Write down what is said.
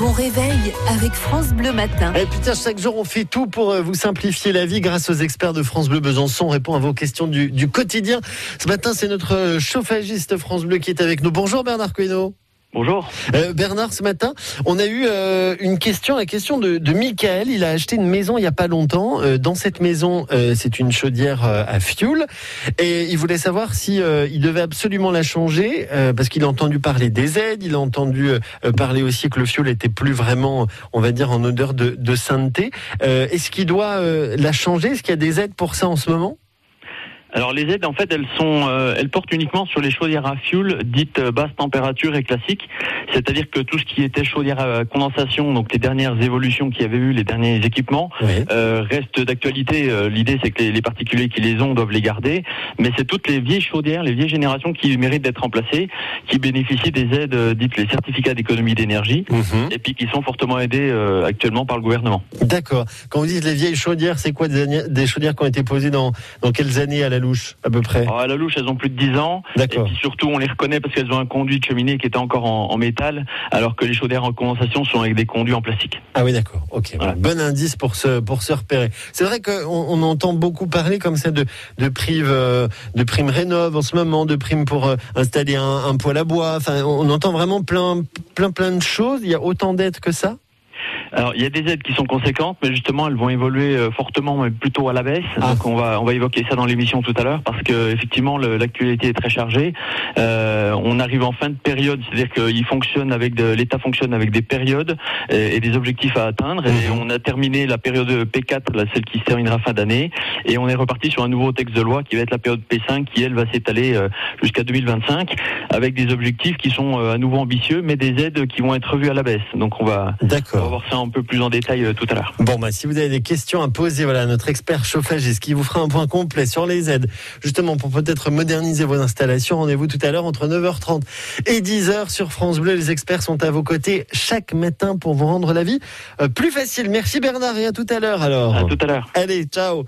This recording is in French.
bon réveil avec France Bleu Matin. Et putain, chaque jour, on fait tout pour euh, vous simplifier la vie grâce aux experts de France Bleu Besançon. On répond à vos questions du, quotidien. Ce matin, c'est notre euh, chauffagiste France Bleu qui est avec nous. Bonjour Bernard Coino. Bonjour. Euh, Bernard, ce matin, on a eu euh, une question, la question de, de Michael. Il a acheté une maison il n'y a pas longtemps. Euh, dans cette maison, euh, c'est une chaudière euh, à fioul. Et il voulait savoir si euh, il devait absolument la changer, parce qu'il a entendu parler des aides, il a entendu parler aussi que le fioul était plus vraiment, on va dire, en odeur de, de sainteté. Est-ce qu'il doit la changer? Est-ce qu'il y a des aides pour ça en ce moment? Alors les aides, en fait, elles sont, euh, elles portent uniquement sur les chaudières à fioul dites euh, basse température et classiques. C'est-à-dire que tout ce qui était chaudière à condensation, donc les dernières évolutions qu'il y avait eu, les derniers équipements, Oui. euh, restent d'actualité. Euh, L'idée, c'est que les, les particuliers qui les ont doivent les garder. Mais c'est toutes les vieilles chaudières, les vieilles générations qui méritent d'être remplacées, qui bénéficient des aides euh, dites les certificats d'économie d'énergie, et puis qui sont fortement aidées euh, actuellement par le gouvernement. D'accord. Quand vous dites les vieilles chaudières, c'est quoi des, années- des chaudières qui ont été posées dans, dans quelles années à la louche, à peu près? Alors, à la louche, elles ont plus de 10 ans. Et D'accord. puis surtout, on les reconnaît parce qu'elles ont un conduit de cheminée qui était encore en, en métal, alors que les chaudières en condensation sont avec des conduits en plastique. Ah oui, d'accord. Ok. Voilà. Bon indice pour se pour se repérer. C'est vrai qu'on on entend beaucoup parler comme ça de de primes euh, de primes rénov en ce moment, de primes pour euh, installer un, un poêle à bois. Enfin, on, on entend vraiment plein plein plein de choses. Il y a autant d'aides que ça? Alors, il y a des aides qui sont conséquentes, mais justement, elles vont évoluer euh, fortement, mais plutôt à la baisse. Ah. Donc, on va on va évoquer ça dans l'émission tout à l'heure, parce que effectivement, l'actualité est très chargée. Euh, on arrive en fin de période, c'est-à-dire qu'il fonctionne avec l'État fonctionne avec des périodes et, et des objectifs à atteindre. Et Mhm. on a terminé la période P4, là, celle qui se terminera fin d'année, et on est reparti sur un nouveau texte de loi qui va être la période P5, qui elle va s'étaler euh, jusqu'à 2025, avec des objectifs qui sont euh, à nouveau ambitieux, mais des aides qui vont être revues à la baisse. Donc, on va on va voir ça un peu plus en détail euh, tout à l'heure. Bon, bah, si vous avez des questions à poser, voilà, notre expert chauffagiste qui vous fera un point complet sur les aides, justement, pour peut-être moderniser vos installations. Rendez-vous tout à l'heure entre 9h30 et 10h sur France Bleu. Les experts sont à vos côtés chaque matin pour vous rendre la vie euh, plus facile. Merci Bernard et à tout à l'heure alors. À tout à l'heure. Allez, ciao